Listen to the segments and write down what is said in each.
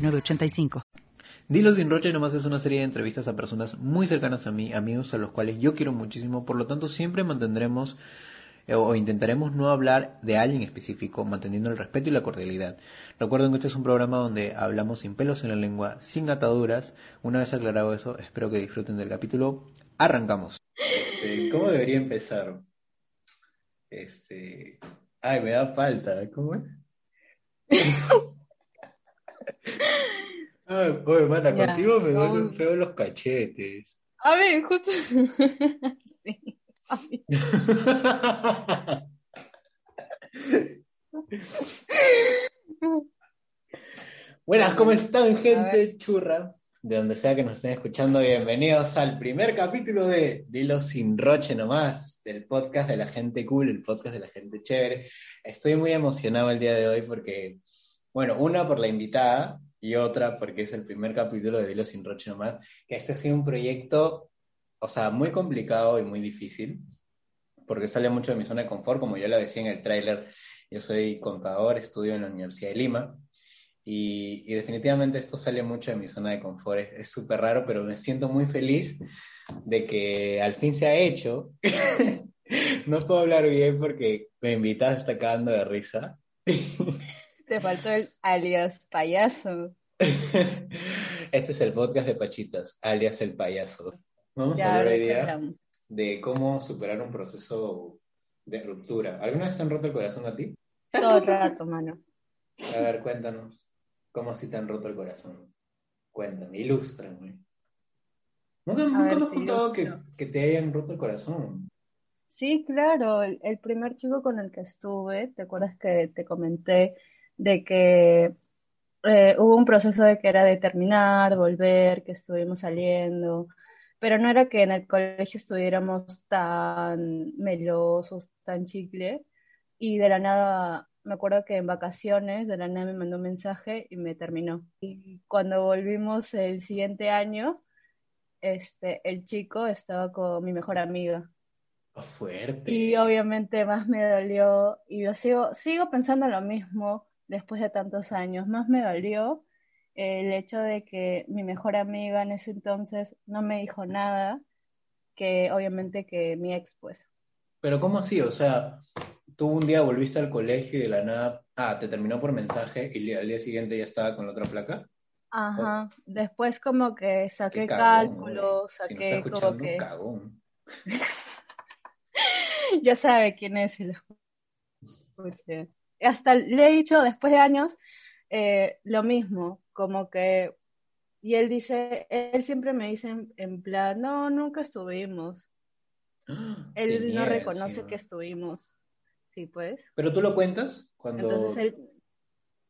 985. Dilo sin roche nomás es una serie de entrevistas a personas muy cercanas a mí, amigos a los cuales yo quiero muchísimo, por lo tanto siempre mantendremos eh, o intentaremos no hablar de alguien específico, manteniendo el respeto y la cordialidad. Recuerden que este es un programa donde hablamos sin pelos en la lengua, sin ataduras. Una vez aclarado eso, espero que disfruten del capítulo. Arrancamos. Este, ¿Cómo debería empezar? Este, ay, me da falta. ¿Cómo es? Ay, oye, mana, contigo me duelen feo los cachetes. A ver, justo. sí. Buenas, ¿cómo están, gente churra? De donde sea que nos estén escuchando, bienvenidos al primer capítulo de Dilo sin roche nomás, del podcast de la gente cool, el podcast de la gente chévere. Estoy muy emocionado el día de hoy porque bueno, una por la invitada y otra porque es el primer capítulo de Dilo sin Roche nomás, que este ha sido un proyecto, o sea, muy complicado y muy difícil, porque sale mucho de mi zona de confort, como yo la decía en el tráiler, yo soy contador, estudio en la Universidad de Lima, y, definitivamente esto sale mucho de mi zona de confort, es súper raro, pero me siento muy feliz de que al fin se ha hecho. no puedo hablar bien porque me invitas, está cagando de risa. Te faltó el alias payaso. Este es el podcast de Pachitas, alias el payaso. Vamos a hablar hoy día de cómo superar un proceso de ruptura. ¿Alguna vez te han roto el corazón a ti? Todo el rato, mano. A ver, cuéntanos. ¿Cómo así te han roto el corazón? Cuéntame, ilústrame. Nunca, nunca me has contado que, que, te hayan roto el corazón. Sí, claro. el primer chico con el que estuve, ¿te acuerdas que te comenté de que eh, hubo un proceso de que era de terminar, volver, que estuvimos saliendo, pero no era que en el colegio estuviéramos tan melosos, tan chicle, y de la nada, me acuerdo que en vacaciones, de la nada me mandó un mensaje y me terminó. Y cuando volvimos el siguiente año, este, el chico estaba con mi mejor amiga. Fuerte. Y obviamente más me dolió, y yo sigo, sigo pensando lo mismo, después de tantos años. Más me dolió el hecho de que mi mejor amiga en ese entonces no me dijo nada, que obviamente que mi ex, pues. Pero ¿cómo así? O sea, tú un día volviste al colegio y de la nada, ah, te terminó por mensaje y al día siguiente ya estaba con la otra placa. Ajá, después como que saqué cálculos, saqué como que... Cagón. ya sabe quién es el hasta le he dicho después de años eh, lo mismo, como que, y él dice, él siempre me dice en, plan, no, nunca estuvimos. él no reconoce que estuvimos. Sí, pues. Pero tú lo cuentas cuando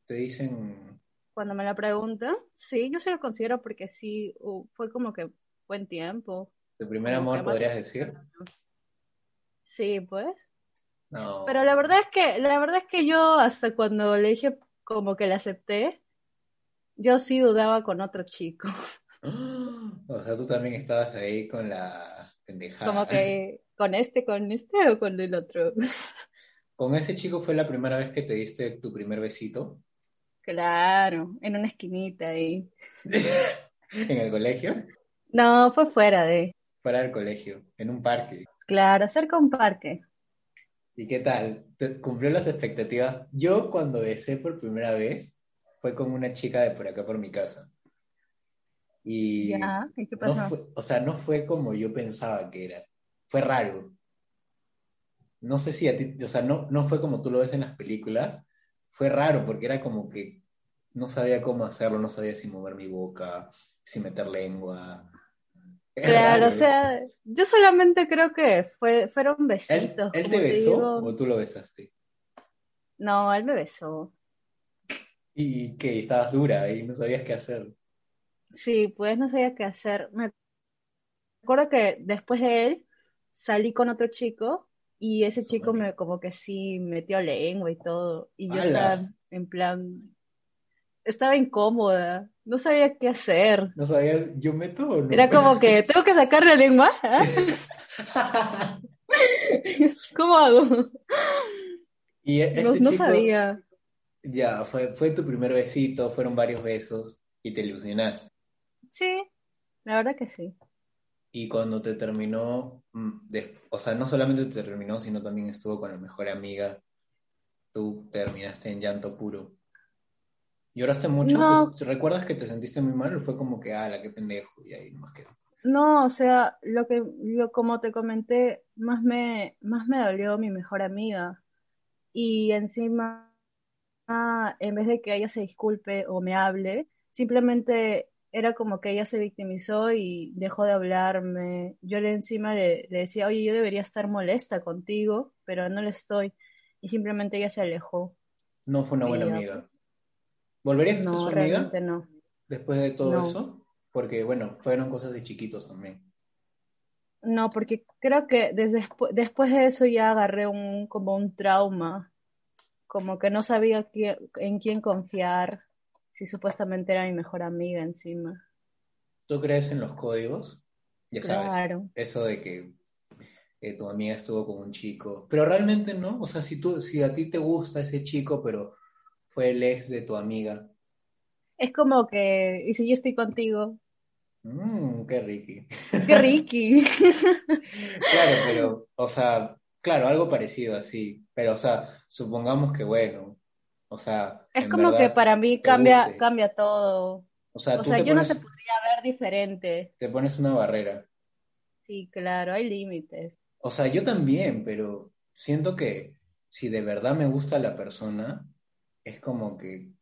te dicen... Cuando me la pregunta, sí, yo se lo considero porque sí, fue como que buen tiempo. ¿Tu primer amor podrías decir? Sí, pues. Pero la verdad es que, la verdad es que yo hasta cuando le dije como que le acepté, yo sí dudaba con otro chico. O sea, tú también estabas ahí con la pendejada. Como que con este, con este o con el otro. ¿Con ese chico fue la primera vez que te diste tu primer besito? Claro, en una esquinita ahí. ¿En el colegio? No, fue fuera de. Fuera del colegio, en un parque. Claro, cerca de un parque. ¿Y qué tal? ¿Te ¿Cumplió las expectativas? Yo cuando besé por primera vez fue con una chica de por acá por mi casa. Y, ¿Ya? ¿Y qué pasó? No fue, o sea, no fue como yo pensaba que era. Fue raro. No sé si a ti, o sea, no, no fue como tú lo ves en las películas. Fue raro porque era como que no sabía cómo hacerlo, no sabía si mover mi boca, si meter lengua. Claro, o sea, yo solamente creo que fue, fueron besitos. ¿Él, te besó o tú lo besaste? No, él me besó. Y que estabas dura y no sabías qué hacer. Sí, pues no sabía qué hacer. Me acuerdo que después de él salí con otro chico y ese chico me como que sí metió lengua y todo. Y yo estaba en plan, estaba incómoda, no sabía qué hacer. No sabías, yo meto o no? Era como que, ¿tengo que sacar la lengua? ¿Cómo hago? Y este no, no sabía. Ya, fue, fue tu primer besito, fueron varios besos y te ilusionaste. Sí, la verdad que sí. Y cuando te terminó, mm, o sea, no solamente te terminó, sino también estuvo con la mejor amiga, tú terminaste en llanto puro. ¿Lloraste mucho? No. ¿Recuerdas que te sentiste muy mal o fue como que, ah, la qué pendejo? Y ahí más que... No, o sea, lo que, yo, como te comenté, más me, más me dolió mi mejor amiga. Y encima, en vez de que ella se disculpe o me hable, simplemente era como que ella se victimizó y dejó de hablarme. Yo le encima le, decía, oye, yo debería estar molesta contigo, pero no lo estoy. Y simplemente ella se alejó. No fue una buena amiga. ¿Volverías a ser no, su amiga? no. Después de todo No. eso. Porque, bueno, fueron cosas de chiquitos también. No, porque creo que desde despu- después de eso ya agarré un, como un trauma, como que no sabía quién- en quién confiar, si supuestamente era mi mejor amiga encima. ¿Tú crees en los códigos? Ya sabes, Claro. eso de que eh, tu amiga estuvo con un chico. Pero realmente no. O sea, si tú, si a ti te gusta ese chico, pero fue el ex de tu amiga. Es como que, ¿y si yo estoy contigo? Mmm, qué Ricky. ¡Qué Ricky! Claro, pero, o sea, claro, algo parecido así. Pero, o sea, supongamos que bueno. O sea, Es como que para mí cambia, guste. cambia todo. O sea, O sea, yo no te podría ver diferente. te pones una barrera. Sí, claro, hay límites. O sea, yo también, pero siento que si de verdad me gusta la persona, es como que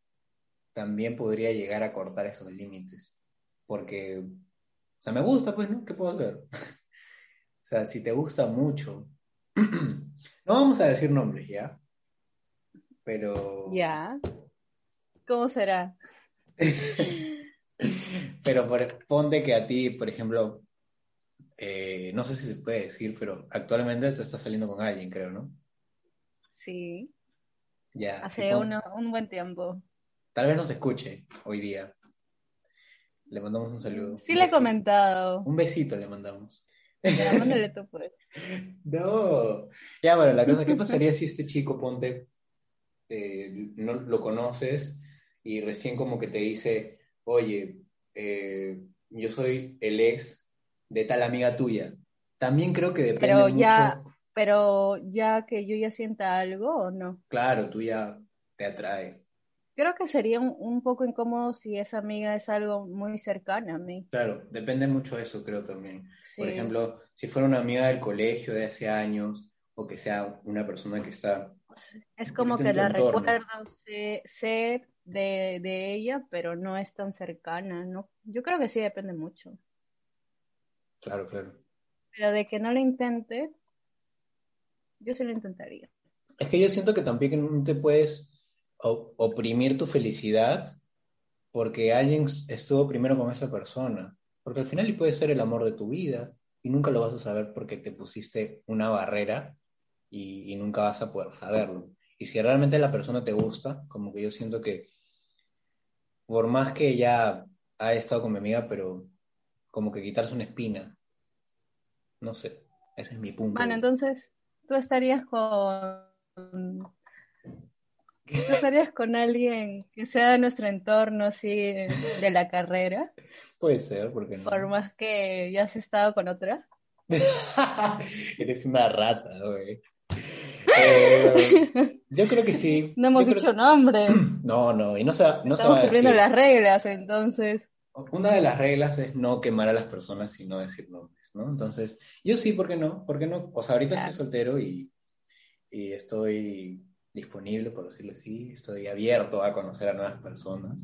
también podría llegar a cortar esos límites. Porque, o sea, me gusta, pues, ¿no? ¿Qué puedo hacer? O sea, si te gusta mucho, no vamos a decir nombres, ¿ya? Pero, Ya. ¿Cómo será? pero por- ponte que a ti, por ejemplo, eh, no sé si se puede decir, pero actualmente te estás saliendo con alguien, creo, ¿no? Sí, Ya, hace uno- un buen tiempo. Tal vez nos escuche hoy día. Le mandamos un saludo. Sí le he comentado. Un besito le mandamos. Ya, mándale tú, pues. No. Ya, bueno, la cosa, ¿qué pasaría si este chico, ponte, eh, no lo conoces y recién como que te dice, oye, eh, yo soy el ex de tal amiga tuya? También creo que depende Pero mucho. Pero ya que yo ya sienta algo o no. Claro, tú ya te atrae. Creo que sería un, un poco incómodo si esa amiga es algo muy cercana a mí. Claro, depende mucho de eso, creo también. Por ejemplo, si fuera una amiga del colegio de hace años, o que sea una persona que está, Es como que la entorno. recuerdo, sé, sé de, de ella, pero no es tan cercana, ¿no? Yo creo que sí depende mucho. claro, claro. Pero de que no lo intente, yo sí lo intentaría. Es que yo siento que también no te puedes oprimir tu felicidad porque alguien estuvo primero con esa persona. Porque al final puede ser el amor de tu vida y nunca lo vas a saber porque te pusiste una barrera y, y nunca vas a poder saberlo. Y si realmente la persona te gusta, como que yo siento que por más que ella ha estado con mi amiga, pero como que quitarse una espina. No sé, ese es mi punto. Bueno, entonces tú estarías con... ¿Tú estarías con alguien que sea de nuestro entorno, así, de la carrera? Puede ser, porque no. Por más que ya has estado con otra. Eres una rata, güey. Eh, yo creo que sí. No hemos Yo creo- dicho nombres. No, no, y no se, no se Estamos va a cumpliendo decir. las reglas, entonces. Una de las reglas es no quemar a las personas y no decir nombres, ¿no? Entonces, yo sí, ¿por qué no? ¿Por qué no? O sea, ahorita Claro. estoy soltero y, y estoy disponible, por decirlo así, estoy abierto a conocer a nuevas personas.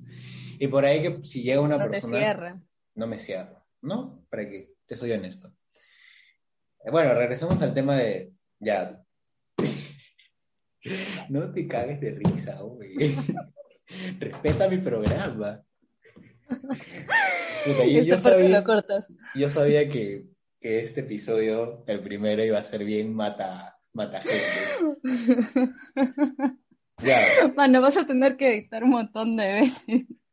Y por ahí que si llega una No te persona, cierra. no me cierro, ¿no? Para que te soy honesto. Eh, Bueno, regresamos al tema de, ya, no te cagues de risa, güey. Respeta mi programa. yo, sabía, yo, sabía, que, que, este episodio, el primero, iba a ser bien mata, mata gente. ya. Bueno, vas a tener que editar un montón de veces.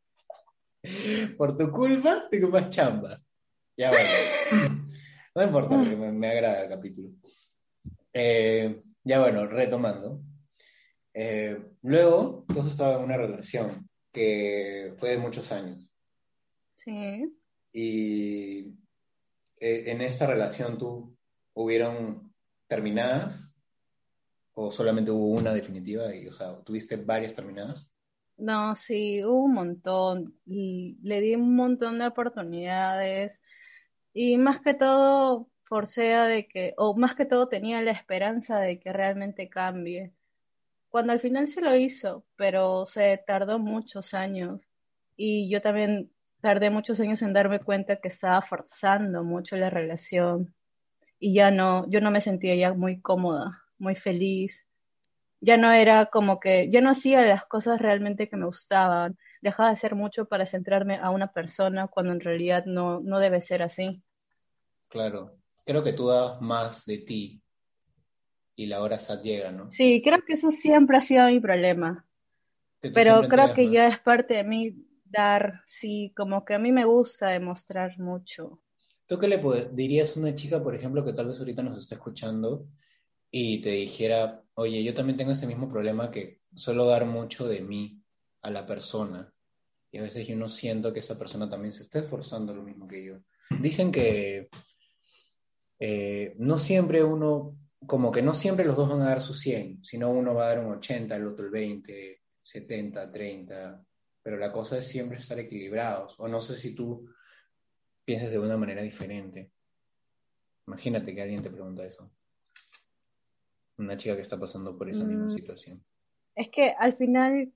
Por tu culpa, tengo más chamba. Ya bueno. No importa, porque me, agrada el capítulo. Eh, ya bueno, retomando. Eh, luego, tú estaba en una relación que fue de muchos años. Sí. Y eh, en esa relación tú hubieron terminadas o solamente hubo una definitiva y, o sea, tuviste varias terminadas. No, sí, hubo un montón. Le di un montón de oportunidades. Y más que todo, forcea de que, o más que todo tenía la esperanza de que realmente cambie. Cuando al final se lo hizo, pero se tardó muchos años. Y yo también tardé muchos años en darme cuenta que estaba forzando mucho la relación. Y ya no, yo no me sentía ya muy cómoda, muy feliz ya no era como que, ya no hacía las cosas realmente que me gustaban, dejaba de hacer mucho para centrarme a una persona cuando en realidad no, no debe ser así. Claro, creo que tú das más de ti y la hora SAT llega, ¿no? Sí, creo que eso siempre ha sido mi problema. Pero creo que ya es parte de mí dar, sí, como que a mí me gusta demostrar mucho. ¿Tú qué le dirías a una chica, por ejemplo, que tal vez ahorita nos está escuchando y te dijera, oye, yo también tengo ese mismo problema que suelo dar mucho de mí a la persona. Y a veces yo no siento que esa persona también se esté esforzando lo mismo que yo. Dicen que eh, no siempre uno, como que no siempre los dos van a dar su 100, sino uno va a dar un 80, el otro el 20, 70, 30. Pero la cosa es siempre estar equilibrados. O no sé si tú piensas de una manera diferente. Imagínate que alguien te pregunta eso una chica que está pasando por esa misma mm. situación. Es que al final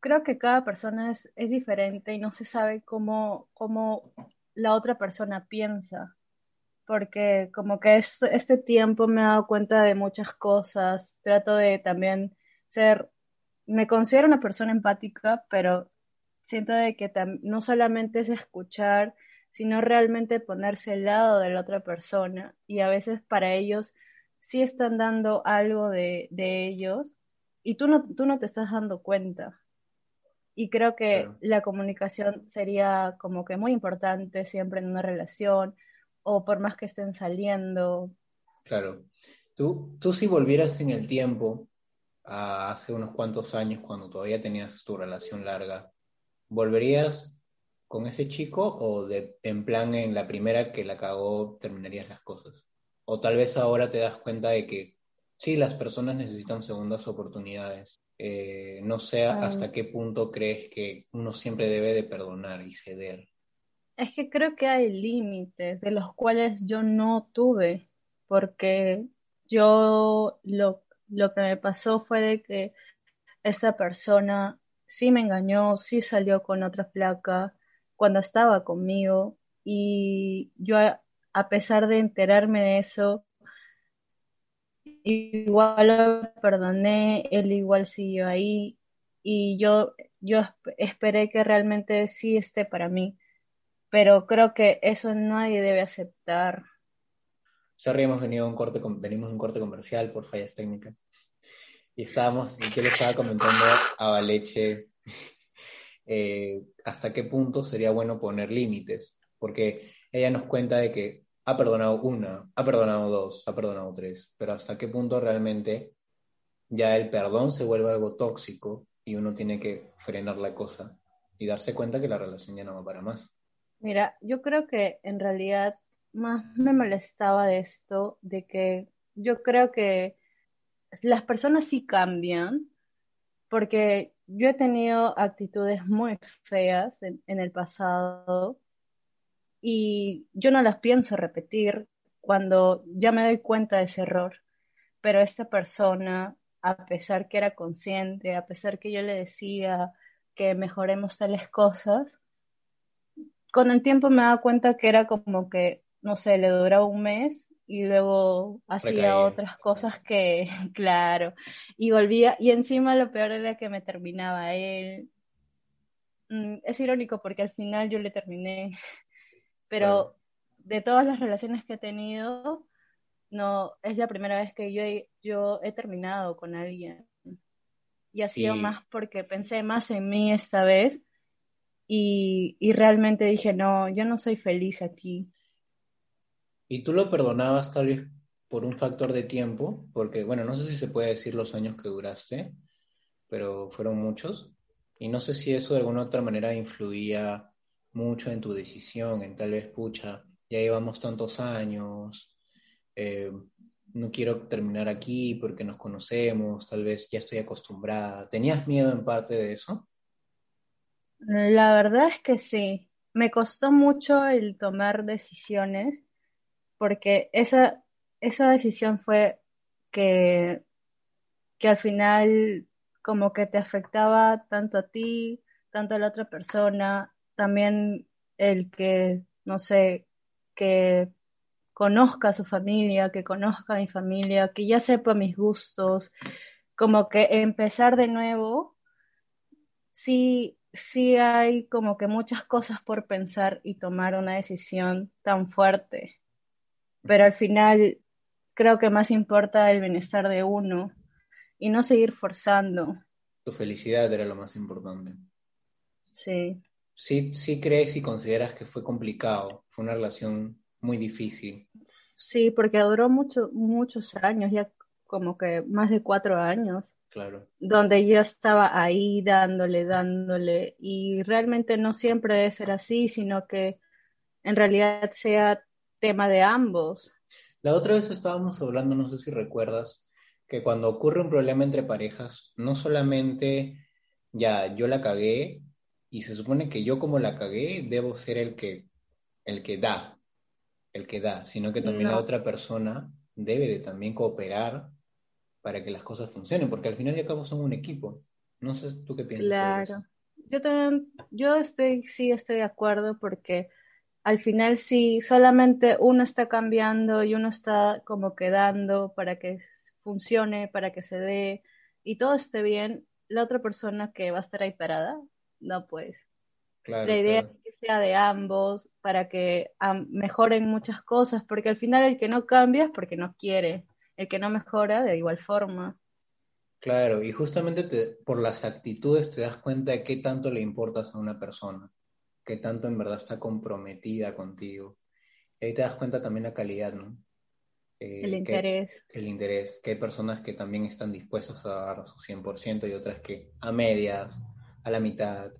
creo que cada persona es, es diferente y no se sabe cómo, cómo la otra persona piensa. Porque como que es, este tiempo me he dado cuenta de muchas cosas. Trato de también ser, me considero una persona empática, pero siento de que no solamente es escuchar, sino realmente ponerse al lado de la otra persona. Y a veces para ellos sí están dando algo de, ellos y tú no, tú no te estás dando cuenta. Y creo que la comunicación sería como que muy importante siempre en una relación o por más que estén saliendo. Claro. Tú, tú si volvieras en el tiempo a hace unos cuantos años cuando todavía tenías tu relación larga, ¿volverías con ese chico o de, en plan en la primera que la cagó terminarías las cosas? O tal vez ahora te das cuenta de que sí, las personas necesitan segundas oportunidades. Eh, no sé hasta qué punto crees que uno siempre debe de perdonar y ceder. Es que creo que hay límites de los cuales yo no tuve, porque yo lo, lo que me pasó fue de que esta persona sí me engañó, sí salió con otra placa cuando estaba conmigo y yo a pesar de enterarme de eso, igual lo perdoné, él igual siguió ahí y yo, yo esperé que realmente sí esté para mí, pero creo que eso nadie debe aceptar. Sorry, venido un corte, venimos un corte comercial por fallas técnicas. Y estábamos, yo le estaba comentando a Valeche eh, hasta qué punto sería bueno poner límites, porque ella nos cuenta de que ha perdonado una, ha perdonado dos, ha perdonado tres, pero hasta qué punto realmente ya el perdón se vuelve algo tóxico y uno tiene que frenar la cosa y darse cuenta que la relación ya no va para más. Mira, yo creo que en realidad más me molestaba de esto, de que yo creo que las personas sí cambian, porque yo he tenido actitudes muy feas en, el pasado y yo no las pienso repetir cuando ya me doy cuenta de ese error. Pero esta persona, a pesar que era consciente, a pesar que yo le decía que mejoremos tales cosas, con el tiempo me daba cuenta que era como que, no sé, le duraba un mes y luego hacía otras cosas que, claro, y volvía, y encima lo peor era que me terminaba él, mm, es irónico porque al final yo le terminé, pero de todas las relaciones que he tenido, no, es la primera vez que yo he, yo he terminado con alguien. Y ha sido más porque pensé más en mí esta vez y, y realmente dije, no, yo no soy feliz aquí. ¿Y tú lo perdonabas tal vez por un factor de tiempo? Porque, bueno, no sé si se puede decir los años que duraste, pero fueron muchos. Y no sé si eso de alguna otra manera influía mucho en tu decisión, en tal vez, pucha, ya llevamos tantos años, eh, no quiero terminar aquí porque nos conocemos, tal vez ya estoy acostumbrada. ¿Tenías miedo en parte de eso? La verdad es que sí. Me costó mucho el tomar decisiones porque esa, esa decisión fue que, que al final como que te afectaba tanto a ti, tanto a la otra persona, también el que, no sé, que conozca a su familia, que conozca a mi familia, que ya sepa mis gustos, como que empezar de nuevo, sí, sí hay como que muchas cosas por pensar y tomar una decisión tan fuerte. Pero al final creo que más importa el bienestar de uno y no seguir forzando. Tu felicidad era lo más importante. Sí. Sí, sí crees y consideras que fue complicado, fue una relación muy difícil. Sí, porque duró mucho, muchos años, ya como que más de cuatro años. Claro. Donde yo estaba ahí dándole, dándole, y realmente no siempre debe ser así, sino que en realidad sea tema de ambos. La otra vez estábamos hablando, no sé si recuerdas, que cuando ocurre un problema entre parejas, no solamente ya yo la cagué y se supone que yo como la cagué debo ser el que el que da, el que da, sino que también la otra persona debe de también cooperar para que las cosas funcionen, porque al final y al cabo son un equipo. No sé tú qué piensas. Claro. Yo también, yo estoy, sí estoy de acuerdo porque al final sí, solamente uno está cambiando y uno está como quedando para que funcione, para que se dé y todo esté bien, la otra persona que va a estar ahí parada, no pues. la idea es que sea de ambos para que mejoren muchas cosas, porque al final el que no cambia es porque no quiere, el que no mejora de igual forma. Claro, y justamente por las actitudes te das cuenta de qué tanto le importas a una persona, qué tanto en verdad está comprometida contigo. Y ahí te das cuenta también la calidad, ¿no? Eh, el interés. el interés, que hay personas que también están dispuestas a dar su 100% y otras que a medias, a la mitad.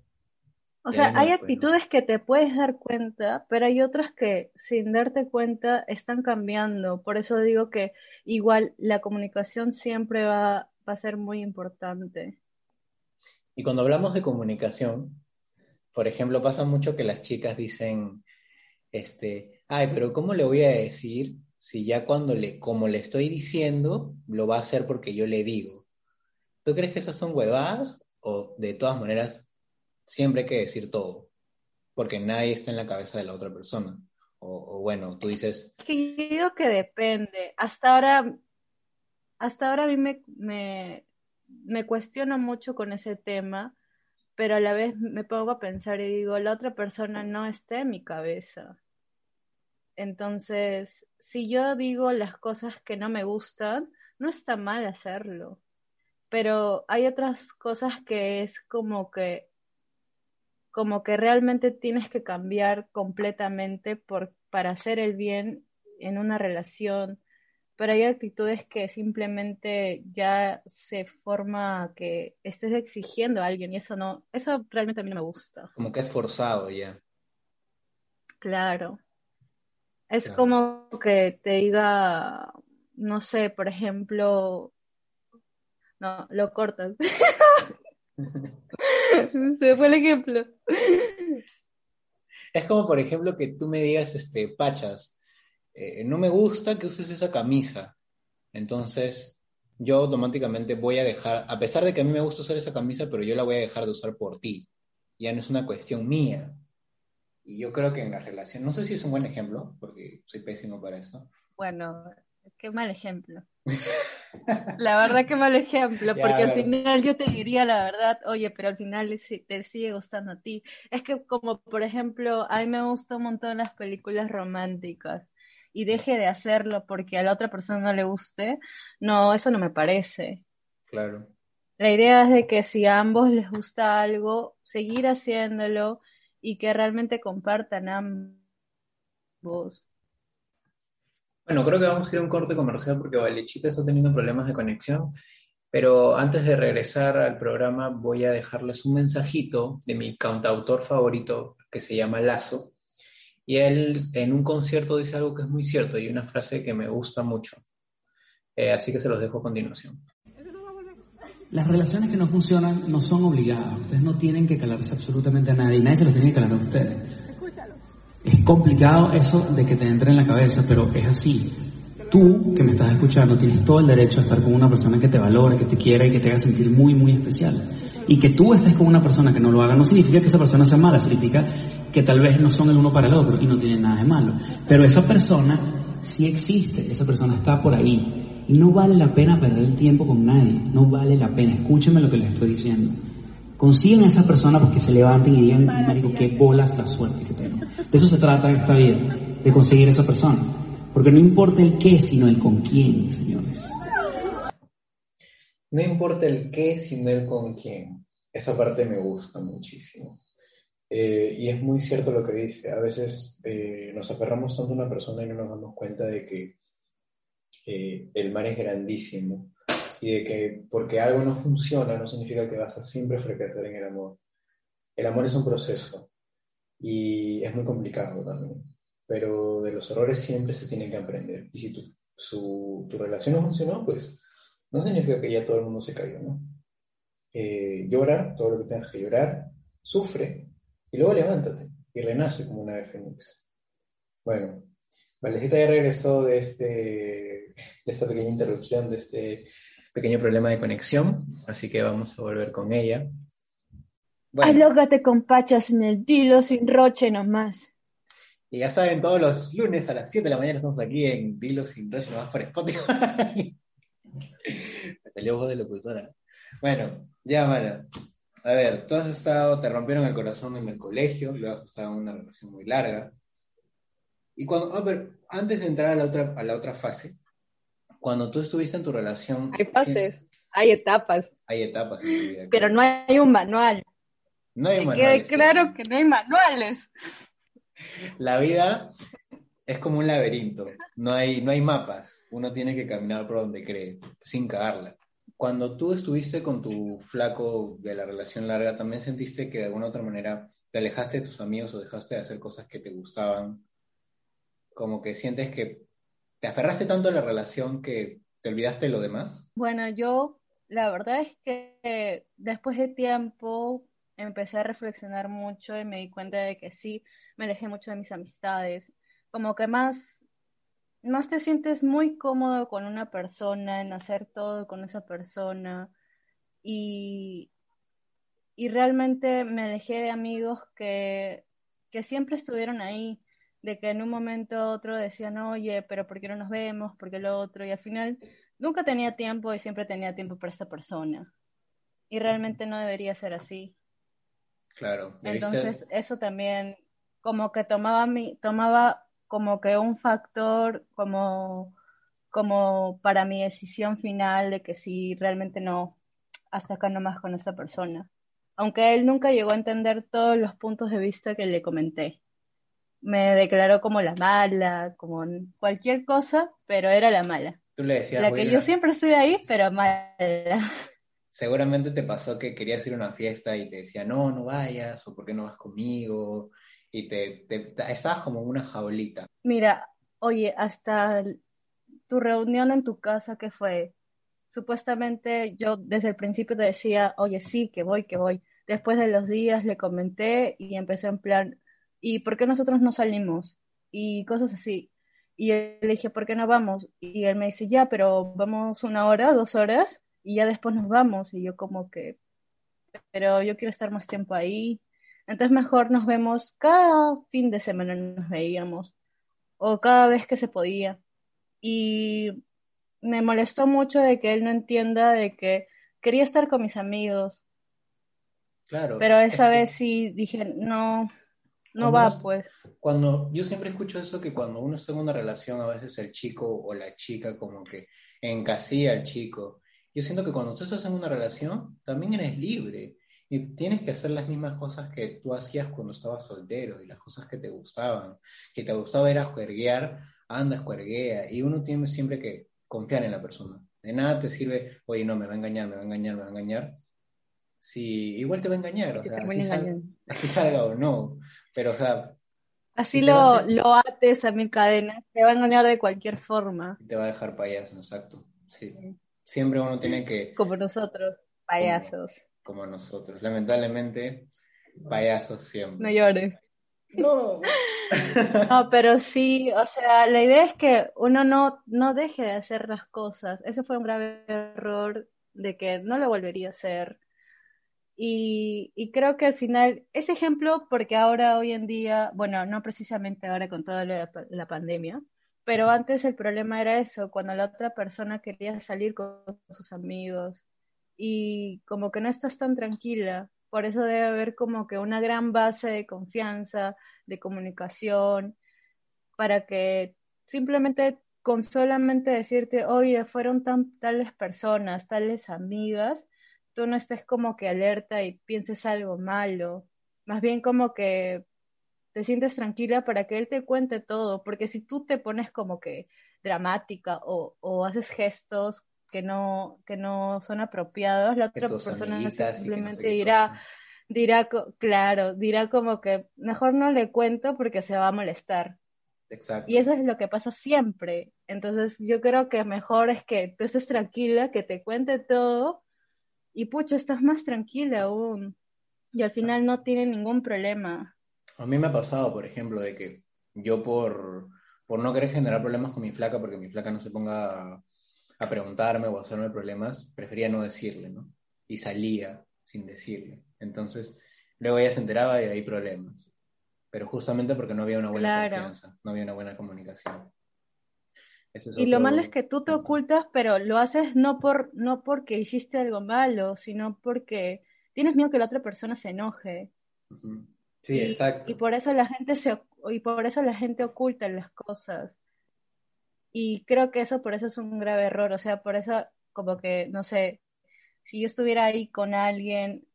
O sea, hay actitudes que te puedes dar cuenta, pero hay otras que sin darte cuenta están cambiando. Por eso digo que igual la comunicación siempre va, va a ser muy importante. Y cuando hablamos de comunicación, por ejemplo, pasa mucho que las chicas dicen, este, ay, pero ¿cómo le voy a decir si ya cuando le, como le estoy diciendo, lo va a hacer porque yo le digo. ¿Tú crees que esas son huevadas? O de todas maneras, siempre hay que decir todo, porque nadie está en la cabeza de la otra persona. O, bueno, tú dices... Yo digo que depende. Hasta ahora, hasta ahora a mí me, me, me cuestiono mucho con ese tema, pero a la vez me pongo a pensar y digo, la otra persona no está en mi cabeza. Entonces, si yo digo las cosas que no me gustan, no está mal hacerlo. Pero hay otras cosas que es como que como que realmente tienes que cambiar completamente por, para hacer el bien en una relación, pero hay actitudes que simplemente ya se forma que estés exigiendo a alguien y eso no, eso realmente a mí no me gusta. Como que es forzado ya. Claro. Es como que te diga, no sé, por ejemplo, no, lo cortas. Se fue el ejemplo. Es como, por ejemplo, que tú me digas, este, Pachas, eh, no me gusta que uses esa camisa. Entonces, yo automáticamente voy a dejar, a pesar de que a mí me gusta usar esa camisa, pero yo la voy a dejar de usar por ti. Ya no es una cuestión mía. Y yo creo que en la relación, no sé si es un buen ejemplo, porque soy pésimo para esto. Bueno, qué mal ejemplo. La verdad que mal ejemplo, porque al final yo te diría la verdad, oye, pero al final te sigue gustando a ti. Es que como por ejemplo, a mí me gustan un montón las películas románticas y deje de hacerlo porque a la otra persona no le guste, no, eso no me parece. Claro. La idea es de que si a ambos les gusta algo, seguir haciéndolo y que realmente compartan ambos. Bueno, creo que vamos a ir a un corte comercial porque Valechita está teniendo problemas de conexión. Pero antes de regresar al programa, voy a dejarles un mensajito de mi cantautor favorito que se llama Lazo. Y él en un concierto dice algo que es muy cierto y una frase que me gusta mucho. Eh, así que se los dejo a continuación. Las relaciones que no funcionan no son obligadas. Ustedes no tienen que calarse absolutamente a nadie. Nadie se los tiene que calar a ustedes. Es complicado eso de que te entre en la cabeza, pero es así. Tú, que me estás escuchando, tienes todo el derecho a estar con una persona que te valore, que te quiera y que te haga sentir muy, muy especial. Y que tú estés con una persona que no lo haga no significa que esa persona sea mala, significa que tal vez no son el uno para el otro y no tienen nada de malo. Pero esa persona sí existe, esa persona está por ahí. Y no vale la pena perder el tiempo con nadie, no vale la pena. Escúcheme lo que les estoy diciendo. Consiguen a esa persona porque se levanten y digan, marico, qué bolas la suerte que tengo. De eso se trata esta vida, de conseguir esa persona. Porque no importa el qué, sino el con quién, señores. No importa el qué, sino el con quién. Esa parte me gusta muchísimo. Eh, y es muy cierto lo que dice. A veces eh, nos aferramos tanto a una persona y no nos damos cuenta de que eh, el mar es grandísimo y de que porque algo no funciona no significa que vas a siempre fracasar en el amor. El amor es un proceso y es muy complicado también, pero de los errores siempre se tiene que aprender. Y si tu, tu relación no funcionó, pues no significa que ya todo el mundo se cayó, ¿no? Llora todo lo que tengas que llorar, sufre, y luego levántate y renace como una ave fénix. Bueno, Valecita ya regresó de, este, de esta pequeña interrupción, de este pequeño problema de conexión, así que vamos a volver con ella. Bueno. Alógate con pachas en el dilo sin roche nomás. Y ya saben, todos los lunes a las 7 de la mañana estamos aquí en Dilo sin roche nomás por Spotify. Me salió voz de locutora. Bueno, ya, mano. A ver, tú has estado, te rompieron el corazón en el colegio, luego has estado en una relación muy larga. Y cuando, a ver, antes de entrar a la otra, a la otra fase, cuando tú estuviste en tu relación. Hay fases, hay etapas. Hay etapas en tu vida. Pero no hay un manual. No hay un Quede claro que no hay manuales. La vida es como un laberinto, no hay, no hay mapas, uno tiene que caminar por donde cree, sin cagarla. Cuando tú estuviste con tu flaco de la relación larga, ¿también sentiste que de alguna otra manera te alejaste de tus amigos o dejaste de hacer cosas que te gustaban? Como que sientes que te aferraste tanto a la relación que te olvidaste de lo demás. Bueno, yo la verdad es que después de tiempo empecé a reflexionar mucho y me di cuenta de que sí, me alejé mucho de mis amistades. Como que más más te sientes muy cómodo con una persona, en hacer todo con esa persona y, y realmente me alejé de amigos que, que siempre estuvieron ahí, de que en un momento u otro decían, oye, pero ¿por qué no nos vemos? ¿Por qué lo otro? Y al final nunca tenía tiempo y siempre tenía tiempo para esta persona. Y realmente no debería ser así. Claro. Entonces, eso también como que tomaba mi, tomaba como que un factor como, como para mi decisión final de que sí, realmente no, hasta acá nomás con esta persona. Aunque él nunca llegó a entender todos los puntos de vista que le comenté. Me declaró como la mala, como cualquier cosa, pero era la mala. Tú le decías, la que yo siempre estoy ahí, pero mala. Seguramente te pasó que querías ir a una fiesta y te decía, no, no vayas, o por qué no vas conmigo, y te, te, estabas como una jaulita. Mira, oye, hasta tu reunión en tu casa, ¿qué fue? Supuestamente yo desde el principio te decía, oye, sí, que voy, que voy. Después de los días le comenté y empecé en plan, ¿y por qué nosotros no salimos? Y cosas así. Y le dije, ¿por qué no vamos? Y él me dice, ya, pero vamos una hora, dos horas, y ya después nos vamos. Y yo como que, pero yo quiero estar más tiempo ahí. Entonces mejor nos vemos cada fin de semana nos veíamos o cada vez que se podía. Y me molestó mucho de que él no entienda de que quería estar con mis amigos. Claro. Pero esa vez sí dije, no, no va, pues. Cuando yo siempre escucho eso que cuando uno está en una relación, a veces el chico o la chica como que encasilla al chico. Yo siento que cuando tú estás en una relación, también eres libre y tienes que hacer las mismas cosas que tú hacías cuando estabas soltero y las cosas que te gustaban. Que te gustaba era juerguear, anda, juerguea. Y uno tiene siempre que confiar en la persona. De nada te sirve, oye, no, me va a engañar, me va a engañar, me va a engañar. Sí, igual te va a engañar, o sea, así, salga, o no. Pero, o sea. Así lo, lo ates a mi cadena, te va a engañar de cualquier forma. Te va a dejar payaso, exacto. Sí. Siempre uno tiene que. Como nosotros, payasos. Como, como nosotros. Lamentablemente, payasos siempre. No llores. No. No, pero sí, o sea, la idea es que uno no, no deje de hacer las cosas. Ese fue un grave error de que no lo volvería a hacer. Y, y, creo que al final, ese ejemplo, porque ahora, hoy en día, bueno, no precisamente ahora con toda la, la, pandemia, pero antes el problema era eso, cuando la otra persona quería salir con sus amigos y como que no estás tan tranquila, por eso debe haber como que una gran base de confianza, de comunicación, para que simplemente con solamente decirte, oye, fueron tan, tales personas, tales amigas, tú no estés como que alerta y pienses algo malo, más bien como que te sientes tranquila para que él te cuente todo, porque si tú te pones como que dramática o, o haces gestos que no, que no son apropiados, la otra persona simplemente dirá, dirá, claro, dirá como que mejor no le cuento porque se va a molestar. Exacto. Y eso es lo que pasa siempre. Entonces yo creo que mejor es que tú estés tranquila, que te cuente todo y pucha, estás más tranquila aún. Y al final no tiene ningún problema. A mí me ha pasado, por ejemplo, de que yo por, por no querer generar problemas con mi flaca, porque mi flaca no se ponga a, preguntarme o a hacerme problemas, prefería no decirle, ¿no? Y salía sin decirle. Entonces, luego ella se enteraba y hay problemas. Pero justamente porque no había una buena confianza, no había una buena comunicación. y lo malo es que tú te ocultas, pero lo haces no, por, no porque hiciste algo malo, sino porque tienes miedo que la otra persona se enoje. Sí, exacto. Y por eso la gente se y por eso la gente oculta las cosas. Y creo que eso por eso es un grave error, o sea, por eso como que no sé, si yo estuviera ahí con alguien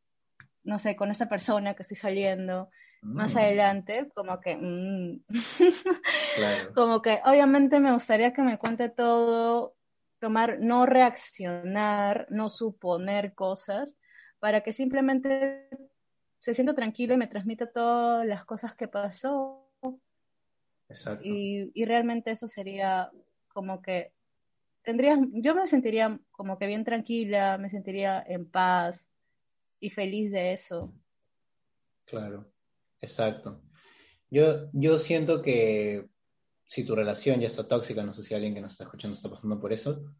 no sé, con esta persona que estoy saliendo más mm. adelante, como que, mm, como que obviamente me gustaría que me cuente todo, tomar, no reaccionar, no suponer cosas, para que simplemente se sienta tranquilo y me transmita todas las cosas que pasó. Exacto. Y, y realmente eso sería como que tendría, yo me sentiría como que bien tranquila, me sentiría en paz, y feliz de eso. Claro, exacto. Yo, yo siento que si tu relación ya está tóxica, no sé si alguien que nos está escuchando está pasando por eso,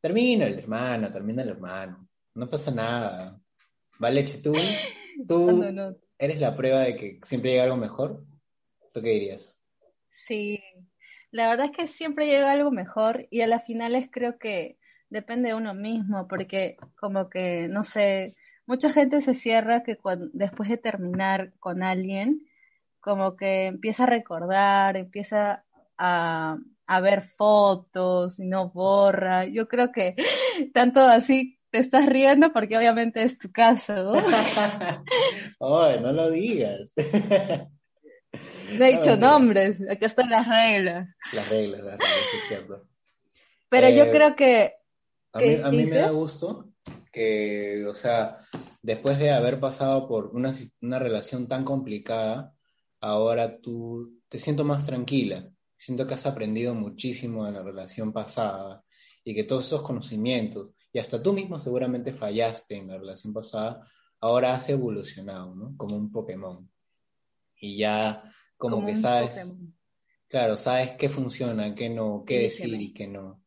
termina el hermano, termina el hermano, no pasa nada. Vale, tú, tú eres la prueba de que siempre llega algo mejor. ¿Tú qué dirías? Sí, la verdad es que siempre llega algo mejor y a las finales creo que depende de uno mismo, porque como que, no sé, mucha gente se cierra que después de terminar con alguien, como que empieza a recordar, empieza a, ver fotos y no borra. Yo creo que tanto así te estás riendo porque obviamente es tu caso. ¿no? no lo digas. No he dicho nombres, aquí están las reglas. Las reglas, las reglas, es cierto. Pero yo eh, creo que... A mí, a mí me da gusto que, o sea, después de haber pasado por una, una relación tan complicada, ahora tú te siento más tranquila. Siento que has aprendido muchísimo de la relación pasada y que todos esos conocimientos, y hasta tú mismo seguramente fallaste en la relación pasada, ahora has evolucionado, ¿no? Como un Pokémon. Y ya como, que sabes, claro, sabes qué funciona, qué no, qué decir y qué no.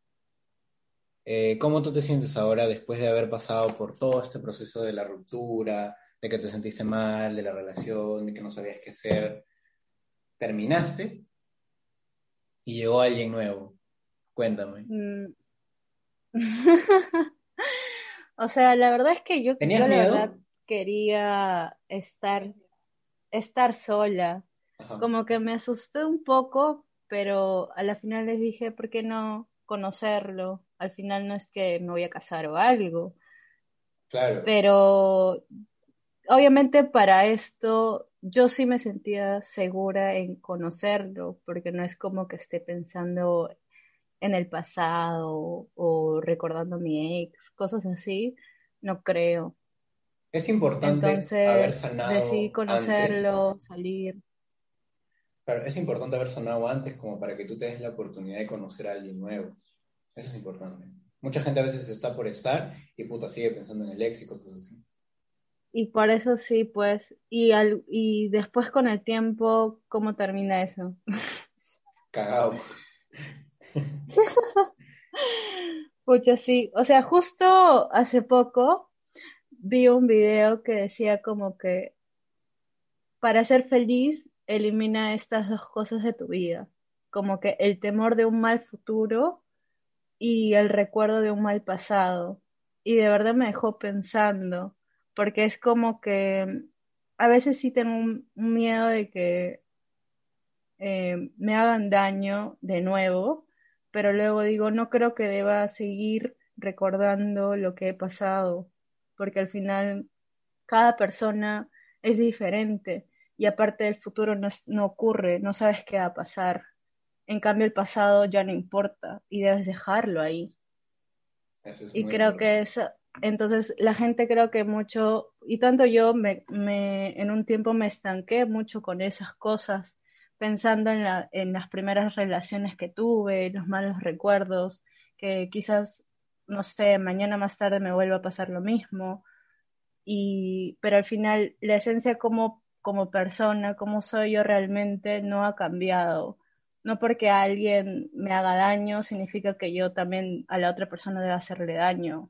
Eh, ¿Cómo tú te sientes ahora después de haber pasado por todo este proceso de la ruptura, de que te sentiste mal, de la relación, de que no sabías qué hacer? Terminaste y llegó alguien nuevo. Cuéntame. Mm, o sea, la verdad es que yo, ¿Tenías yo la verdad quería estar, estar sola. Ajá. Como que me asusté un poco, pero a la final les dije, ¿por qué no conocerlo? Al final no es que me voy a casar o algo, Claro. pero obviamente para esto yo sí me sentía segura en conocerlo, porque no es como que esté pensando en el pasado o recordando a mi ex, cosas así, no creo. Es importante haber Entonces sanado decidí antes. conocerlo, salir. Claro, es importante haber sanado antes como para que tú te des la oportunidad de conocer a alguien nuevo. Eso es importante. Mucha gente a veces está por estar y puta sigue pensando en el ex y cosas así. Y por eso sí, pues, y, al, y después con el tiempo, ¿cómo termina eso? Cagado. Pucha, sí. O sea, justo hace poco vi un video que decía como que para ser feliz, elimina estas dos cosas de tu vida. Como que el temor de un mal futuro y el recuerdo de un mal pasado. Y de verdad me dejó pensando, porque es como que a veces sí tengo un, miedo de que eh, me hagan daño de nuevo, pero luego digo, no creo que deba seguir recordando lo que he pasado, porque al final cada persona es diferente y aparte el futuro no, es- no ocurre, no sabes qué va a pasar. En cambio, el pasado ya no importa y debes dejarlo ahí. Eso es Y creo que importante. es, entonces la gente creo que mucho, y tanto yo me, me, en un tiempo me estanqué mucho con esas cosas, pensando en la, en las primeras relaciones que tuve, los malos recuerdos, que quizás, no sé, mañana más tarde me vuelva a pasar lo mismo, y, pero al final la esencia como, como persona, como soy yo realmente, no ha cambiado. No porque alguien me haga daño significa que yo también a la otra persona deba hacerle daño.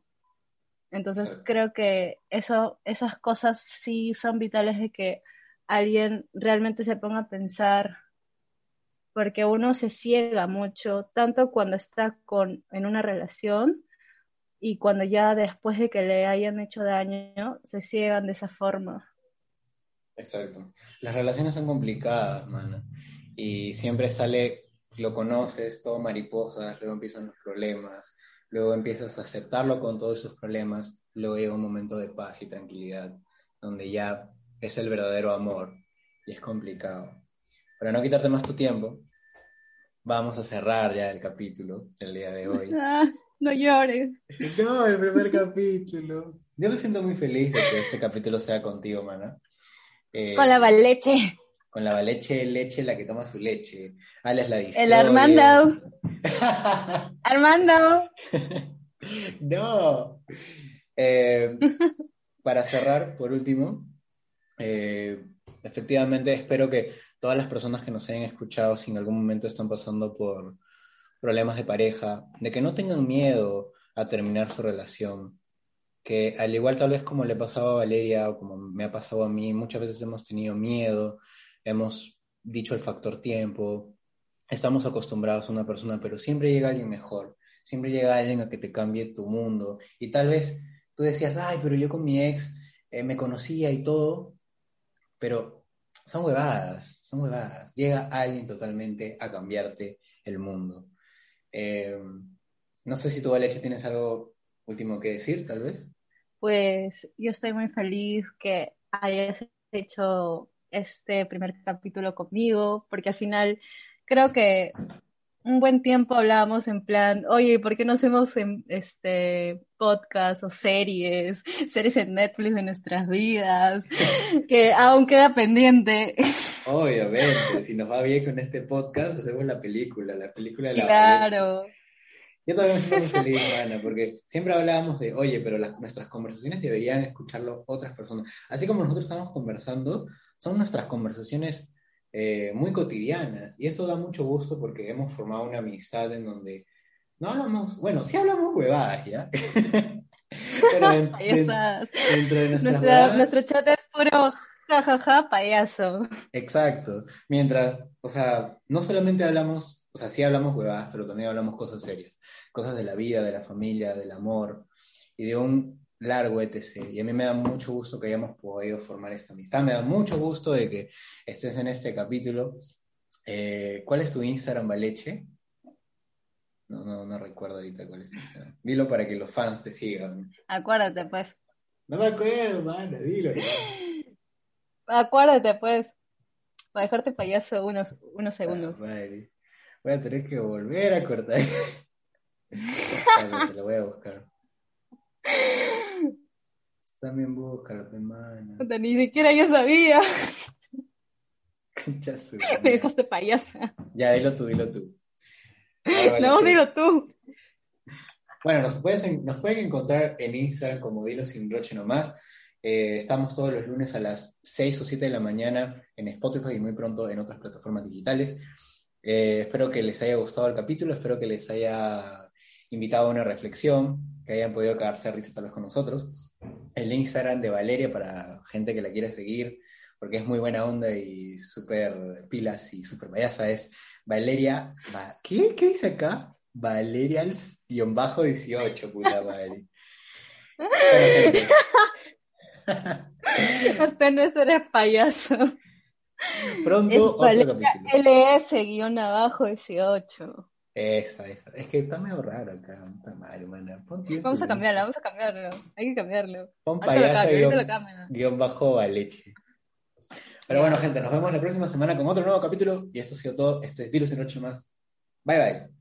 Entonces creo que eso, esas cosas sí son vitales de que alguien realmente se ponga a pensar, porque uno se ciega mucho, tanto cuando está con, en una relación y cuando ya después de que le hayan hecho daño, se ciegan de esa forma. Exacto. Las relaciones son complicadas, mano. Y siempre sale, lo conoces, todo mariposas, luego empiezan los problemas, luego empiezas a aceptarlo con todos esos problemas, luego llega un momento de paz y tranquilidad, donde ya es el verdadero amor y es complicado. Para no quitarte más tu tiempo, vamos a cerrar ya el capítulo del día de hoy. Ah, no llores. No, el primer capítulo. Yo me siento muy feliz de que este capítulo sea contigo, mana. Eh, Con la valeche. con la leche, leche, la que toma su leche. Alias la El. Armando. Armando. no. Eh, para cerrar, por último, eh, efectivamente espero que todas las personas que nos hayan escuchado, si en algún momento están pasando por problemas de pareja, de que no tengan miedo a terminar su relación, que al igual tal vez como le pasaba a Valeria o como me ha pasado a mí, muchas veces hemos tenido miedo, hemos dicho el factor tiempo, estamos acostumbrados a una persona, pero siempre llega alguien mejor, siempre llega alguien a que te cambie tu mundo. Y tal vez tú decías, ay, pero yo con mi ex eh, me conocía y todo, pero son huevadas, son huevadas. Llega alguien totalmente a cambiarte el mundo. Eh, no sé si tú, Aleche, tienes algo último que decir, tal vez. Pues yo estoy muy feliz que hayas hecho este primer capítulo conmigo, porque al final creo que un buen tiempo hablábamos en plan, oye, ¿por qué no hacemos en, este podcast o series, series en Netflix de nuestras vidas? que aún queda pendiente. Obviamente, si nos va bien con este podcast, hacemos la película, la película de la claro. Yo también estoy muy feliz, Ana, porque siempre hablábamos de, oye, pero las, nuestras conversaciones deberían escucharlo otras personas. Así como nosotros estamos conversando, son nuestras conversaciones eh, muy cotidianas. Y eso da mucho gusto porque hemos formado una amistad en donde no hablamos, bueno, sí hablamos huevadas, ¿ya? pero en- en- Payasas. dentro de nuestras Nuestra- huevadas- nuestro chat es puro jajaja payaso. Exacto. Mientras, o sea, no solamente hablamos O sea, sí hablamos huevadas, pero también hablamos cosas serias. Cosas de la vida, de la familia, del amor y de un largo etc. Y a mí me da mucho gusto que hayamos podido formar esta amistad. Me da mucho gusto de que estés en este capítulo. Eh, ¿Cuál es tu Instagram, Valeche? No, no, no recuerdo ahorita cuál es tu Instagram. Dilo para que los fans te sigan. Acuérdate, pues. No me acuerdo, mano, dilo. Acuérdate, pues. Para dejarte payaso unos, unos segundos. Ah, voy a tener que volver a cortar. te lo voy a buscar. También búscalo, hermano. Ni siquiera yo sabía. Concha Me dejaste payasa. Ya, dilo tú, dilo tú. no, dilo tú. Bueno, nos pueden, nos pueden encontrar en Instagram como Dilo Sin Roche Nomás. Eh, estamos todos los lunes a las 6 o 7 de la mañana en Spotify y muy pronto en otras plataformas digitales. Eh, espero que les haya gustado el capítulo, espero que les haya invitado a una reflexión, que hayan podido quedarse a risa tal vez con nosotros. El Instagram de Valeria para gente que la quiera seguir, porque es muy buena onda y súper pilas y súper payasa, es Valeria, ¿qué? ¿Qué dice acá? Valerials-18, puta madre. Usted no es payaso. Pronto es otro capítulo. LS-abajo 18. Esa, esa. Es que está medio raro acá. Está mal, hermana. Vamos a cambiarlo, vamos a cambiarlo. Hay que cambiarlo. Pon payaso guion, guion bajo a leche. Pero bueno, gente, nos vemos la próxima semana con otro nuevo capítulo. Y esto ha sido todo. Esto es Virus en 8 más. Bye bye.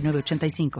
85